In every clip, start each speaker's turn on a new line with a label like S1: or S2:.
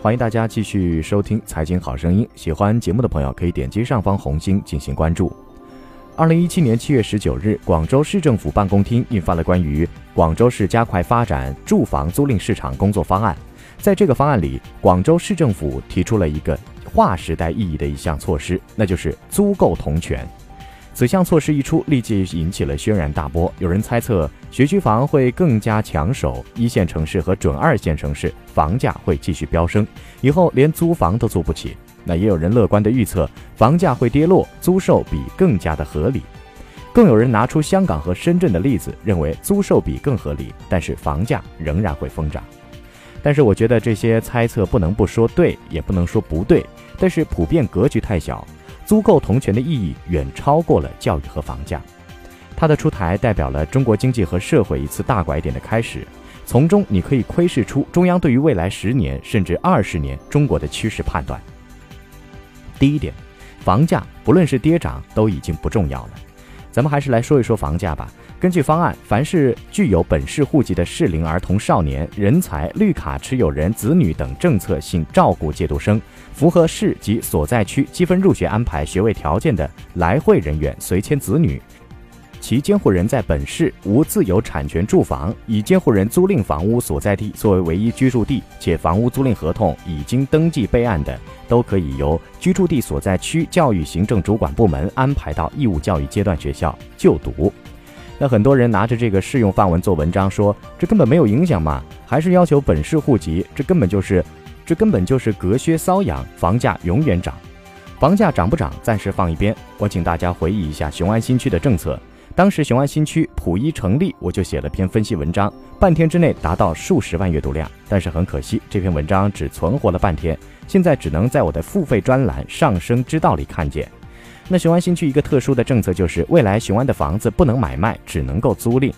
S1: 欢迎大家继续收听《财经好声音》，喜欢节目的朋友可以点击上方红心进行关注。二零一七年七月十九日，广州市政府办公厅印发了关于广州市加快发展住房租赁市场工作方案。在这个方案里，广州市政府提出了一个划时代意义的一项措施，那就是租购同权。此项措施一出，立即引起了轩然大波。有人猜测，学区房会更加抢手，一线城市和准二线城市房价会继续飙升，以后连租房都租不起。那也有人乐观的预测，房价会跌落，租售比更加的合理。更有人拿出香港和深圳的例子，认为租售比更合理，但是房价仍然会疯涨。但是我觉得这些猜测不能不说对，也不能说不对，但是普遍格局太小。租购同权的意义远超过了教育和房价，它的出台代表了中国经济和社会一次大拐点的开始，从中你可以窥视出中央对于未来十年甚至二十年中国的趋势判断。第一点，房价不论是跌涨都已经不重要了，咱们还是来说一说房价吧。根据方案，凡是具有本市户籍的适龄儿童、少年、人才、绿卡持有人、子女等政策性照顾借读生，符合市及所在区积分入学安排学位条件的来沪人员随迁子女，其监护人在本市无自有产权住房，以监护人租赁房屋所在地作为唯一居住地，且房屋租赁合同已经登记备案的，都可以由居住地所在区教育行政主管部门安排到义务教育阶段学校就读。那很多人拿着这个适用范文做文章，说这根本没有影响嘛，还是要求本市户籍，这根本就是，这根本就是隔靴搔痒，房价永远涨。房价涨不涨，暂时放一边。我请大家回忆一下雄安新区的政策，当时雄安新区普一成立，我就写了篇分析文章，半天之内达到数十万阅读量。但是很可惜，这篇文章只存活了半天，现在只能在我的付费专栏《上升之道》里看见。那雄安新区一个特殊的政策就是，未来雄安的房子不能买卖，只能够租赁。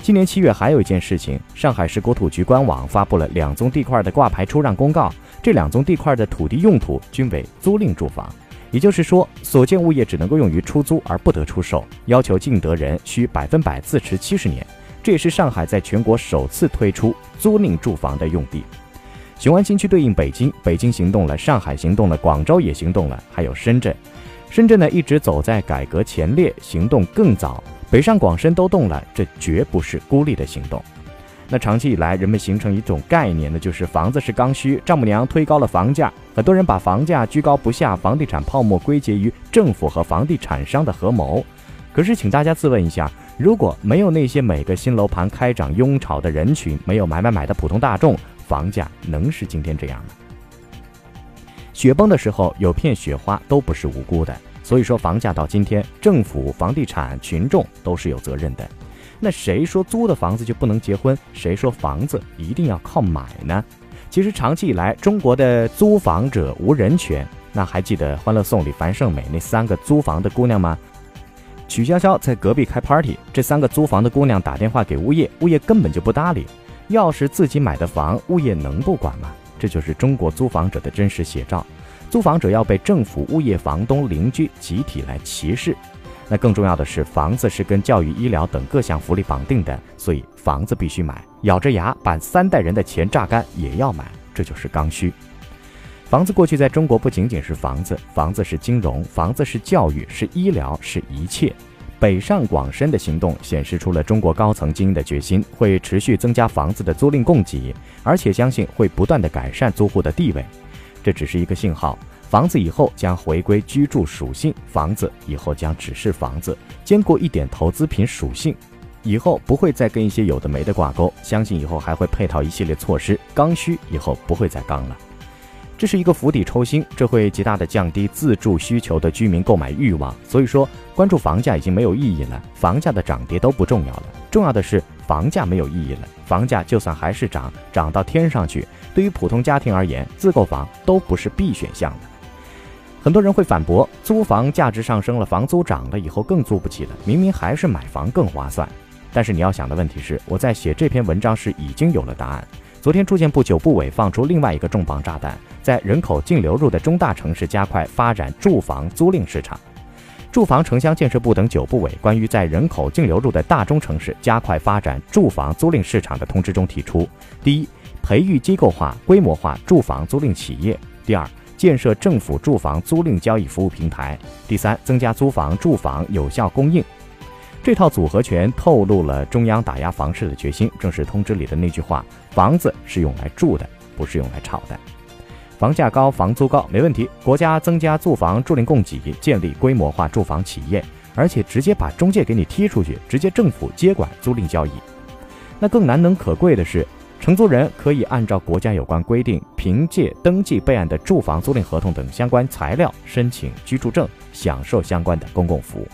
S1: 今年七月还有一件事情，上海市国土局官网发布了两宗地块的挂牌出让公告，这两宗地块的土地用途均为租赁住房，也就是说，所建物业只能够用于出租而不得出售，要求竞得人需百分百自持七十年。这也是上海在全国首次推出租赁住房的用地。雄安新区对应北京，北京行动了，上海行动了，广州也行动了，还有深圳。深圳呢一直走在改革前列，行动更早。北上广深都动了，这绝不是孤立的行动。那长期以来，人们形成一种概念呢，就是房子是刚需，丈母娘推高了房价。很多人把房价居高不下、房地产泡沫归结于政府和房地产商的合谋。可是，请大家自问一下，如果没有那些每个新楼盘开涨拥炒的人群，没有买买买的普通大众，房价能是今天这样吗？雪崩的时候有片雪花都不是无辜的，所以说房价到今天，政府、房地产、群众都是有责任的。那谁说租的房子就不能结婚？谁说房子一定要靠买呢？其实长期以来，中国的租房者无人权。那还记得《欢乐颂》里樊胜美那三个租房的姑娘吗？曲筱绡在隔壁开 party，这三个租房的姑娘打电话给物业，物业根本就不搭理。要是自己买的房，物业能不管吗？这就是中国租房者的真实写照，租房者要被政府、物业、房东、邻居集体来歧视。那更重要的是，房子是跟教育、医疗等各项福利绑定的，所以房子必须买，咬着牙把三代人的钱榨干也要买，这就是刚需。房子过去在中国不仅仅是房子，房子是金融，房子是教育，是医疗，是一切。北上广深的行动显示出了中国高层精英的决心，会持续增加房子的租赁供给，而且相信会不断的改善租户的地位。这只是一个信号，房子以后将回归居住属性，房子以后将只是房子，兼顾一点投资品属性，以后不会再跟一些有的没的挂钩。相信以后还会配套一系列措施，刚需以后不会再刚了。这是一个釜底抽薪，这会极大的降低自住需求的居民购买欲望。所以说，关注房价已经没有意义了，房价的涨跌都不重要了。重要的是房价没有意义了，房价就算还是涨，涨到天上去，对于普通家庭而言，自购房都不是必选项了。很多人会反驳，租房价值上升了，房租涨了以后更租不起了，明明还是买房更划算。但是你要想的问题是，我在写这篇文章时已经有了答案。昨天，住建部九部委放出另外一个重磅炸弹，在人口净流入的中大城市加快发展住房租赁市场。住房城乡建设部等九部委关于在人口净流入的大中城市加快发展住房租赁市场的通知中提出：第一，培育机构化、规模化住房租赁企业；第二，建设政府住房租赁交易服务平台；第三，增加租房住房有效供应。这套组合拳透露了中央打压房市的决心，正是通知里的那句话：“房子是用来住的，不是用来炒的。”房价高，房租高，没问题。国家增加住房租赁供给，建立规模化住房企业，而且直接把中介给你踢出去，直接政府接管租赁交易。那更难能可贵的是，承租人可以按照国家有关规定，凭借登记备案的住房租赁合同等相关材料申请居住证，享受相关的公共服务。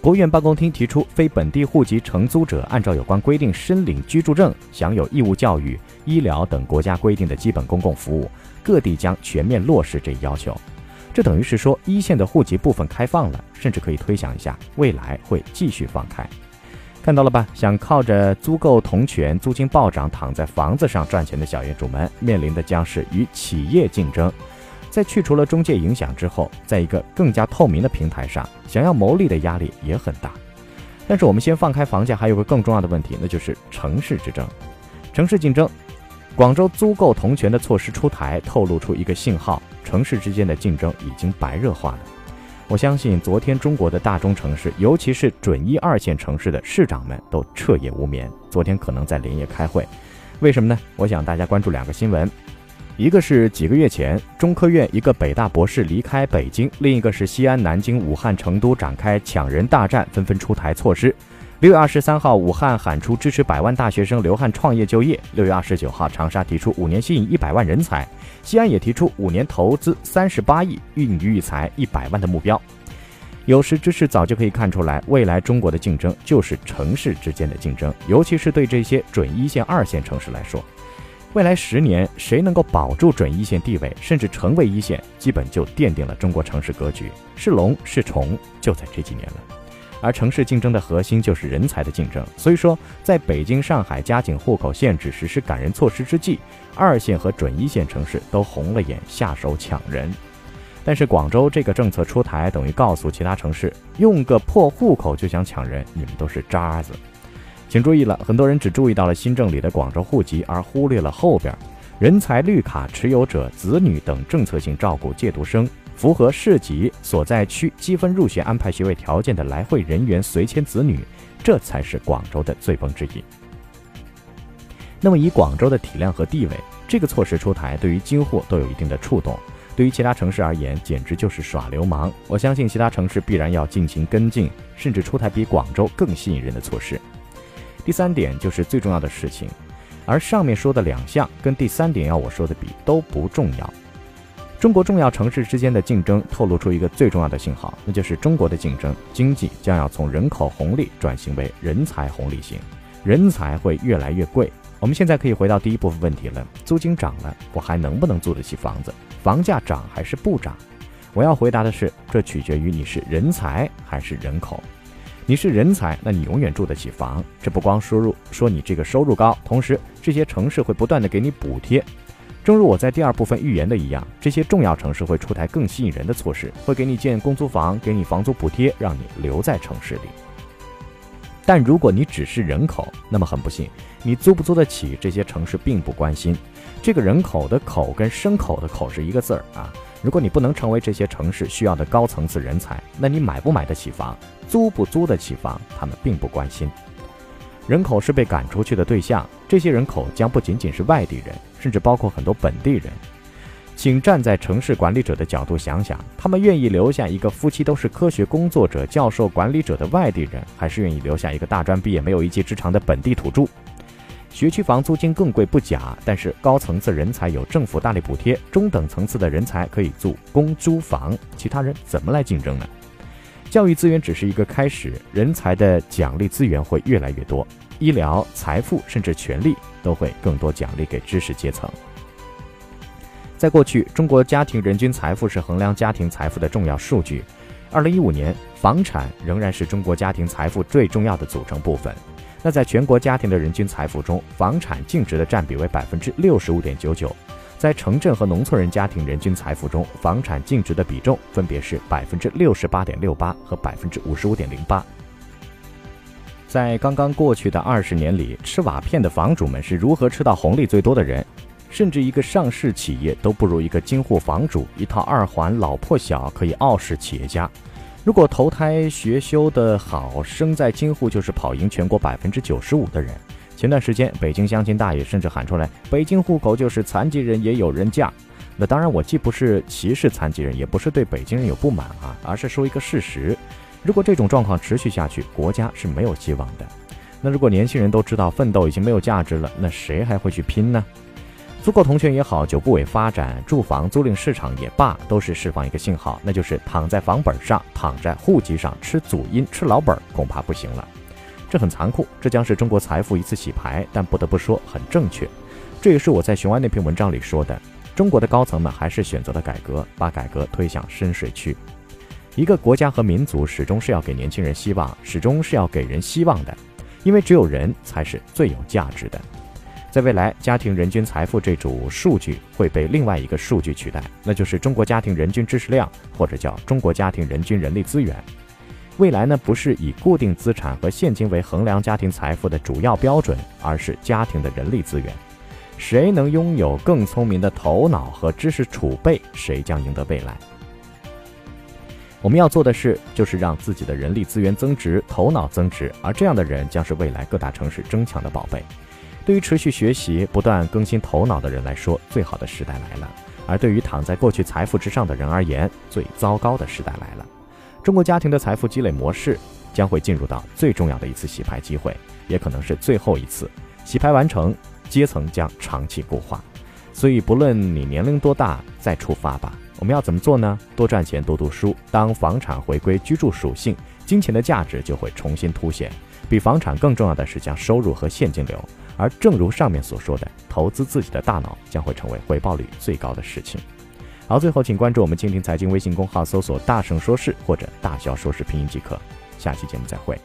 S1: 国务院办公厅提出，非本地户籍承租者按照有关规定申领居住证，享有义务教育、医疗等国家规定的基本公共服务。各地将全面落实这一要求。这等于是说，一线的户籍部分开放了，甚至可以推想一下，未来会继续放开。看到了吧？想靠着租购同权、租金暴涨躺在房子上赚钱的小业主们，面临的将是与企业竞争。在去除了中介影响之后，在一个更加透明的平台上，想要牟利的压力也很大。但是我们先放开房价，还有个更重要的问题，那就是城市之争、城市竞争。广州租购同权的措施出台，透露出一个信号：城市之间的竞争已经白热化了。我相信，昨天中国的大中城市，尤其是准一二线城市的市长们都彻夜无眠。昨天可能在连夜开会，为什么呢？我想大家关注两个新闻。一个是几个月前，中科院一个北大博士离开北京；另一个是西安、南京、武汉、成都展开抢人大战，纷纷出台措施。六月二十三号，武汉喊出支持百万大学生留汉创业就业；六月二十九号，长沙提出五年吸引一百万人才，西安也提出五年投资三十八亿，孕育育才一百万的目标。有识之士早就可以看出来，未来中国的竞争就是城市之间的竞争，尤其是对这些准一线、二线城市来说。未来十年，谁能够保住准一线地位，甚至成为一线，基本就奠定了中国城市格局。是龙是虫，就在这几年了。而城市竞争的核心就是人才的竞争。所以说，在北京、上海加紧户口限制、实施赶人措施之际，二线和准一线城市都红了眼，下手抢人。但是广州这个政策出台，等于告诉其他城市，用个破户口就想抢人，你们都是渣子。请注意了，很多人只注意到了新政里的广州户籍，而忽略了后边人才绿卡持有者子女等政策性照顾借读生，符合市级所在区积分入学安排学位条件的来会人员随迁子女，这才是广州的醉翁之意。那么以广州的体量和地位，这个措施出台对于京沪都有一定的触动，对于其他城市而言，简直就是耍流氓。我相信其他城市必然要进行跟进，甚至出台比广州更吸引人的措施。第三点就是最重要的事情，而上面说的两项跟第三点要我说的比都不重要。中国重要城市之间的竞争透露出一个最重要的信号，那就是中国的竞争经济将要从人口红利转型为人才红利型，人才会越来越贵。我们现在可以回到第一部分问题了：租金涨了，我还能不能租得起房子？房价涨还是不涨？我要回答的是，这取决于你是人才还是人口。你是人才，那你永远住得起房。这不光收入说你这个收入高，同时这些城市会不断的给你补贴。正如我在第二部分预言的一样，这些重要城市会出台更吸引人的措施，会给你建公租房，给你房租补贴，让你留在城市里。但如果你只是人口，那么很不幸，你租不租得起这些城市并不关心。这个人口的口跟牲口的口是一个字儿啊。如果你不能成为这些城市需要的高层次人才，那你买不买得起房，租不租得起房，他们并不关心。人口是被赶出去的对象，这些人口将不仅仅是外地人，甚至包括很多本地人。请站在城市管理者的角度想想，他们愿意留下一个夫妻都是科学工作者、教授、管理者的外地人，还是愿意留下一个大专毕业、没有一技之长的本地土著？学区房租金更贵不假，但是高层次人才有政府大力补贴，中等层次的人才可以住公租房，其他人怎么来竞争呢？教育资源只是一个开始，人才的奖励资源会越来越多，医疗、财富甚至权利都会更多奖励给知识阶层。在过去，中国家庭人均财富是衡量家庭财富的重要数据。二零一五年，房产仍然是中国家庭财富最重要的组成部分。那在全国家庭的人均财富中，房产净值的占比为百分之六十五点九九；在城镇和农村人家庭人均财富中，房产净值的比重分别是百分之六十八点六八和百分之五十五点零八。在刚刚过去的二十年里，吃瓦片的房主们是如何吃到红利最多的人？甚至一个上市企业都不如一个京沪房主一套二环老破小可以傲视企业家。如果投胎学修的好，生在京沪就是跑赢全国百分之九十五的人。前段时间，北京相亲大爷甚至喊出来：“北京户口就是残疾人也有人嫁。”那当然，我既不是歧视残疾人，也不是对北京人有不满啊，而是说一个事实。如果这种状况持续下去，国家是没有希望的。那如果年轻人都知道奋斗已经没有价值了，那谁还会去拼呢？租购同权也好，九部委发展住房租赁市场也罢，都是释放一个信号，那就是躺在房本上、躺在户籍上吃祖荫、吃老本，恐怕不行了。这很残酷，这将是中国财富一次洗牌，但不得不说很正确。这也是我在雄安那篇文章里说的：中国的高层们还是选择了改革，把改革推向深水区。一个国家和民族始终是要给年轻人希望，始终是要给人希望的，因为只有人才是最有价值的。在未来，家庭人均财富这组数据会被另外一个数据取代，那就是中国家庭人均知识量，或者叫中国家庭人均人力资源。未来呢，不是以固定资产和现金为衡量家庭财富的主要标准，而是家庭的人力资源。谁能拥有更聪明的头脑和知识储备，谁将赢得未来。我们要做的事就是让自己的人力资源增值，头脑增值，而这样的人将是未来各大城市争抢的宝贝。对于持续学习、不断更新头脑的人来说，最好的时代来了；而对于躺在过去财富之上的人而言，最糟糕的时代来了。中国家庭的财富积累模式将会进入到最重要的一次洗牌机会，也可能是最后一次。洗牌完成，阶层将长期固化。所以，不论你年龄多大，再出发吧。我们要怎么做呢？多赚钱，多读书。当房产回归居住属性，金钱的价值就会重新凸显。比房产更重要的是将收入和现金流。而正如上面所说的，投资自己的大脑将会成为回报率最高的事情。好，最后请关注我们蜻蜓财经微信公号，搜索“大圣说事”或者“大笑说事”拼音即可。下期节目再会。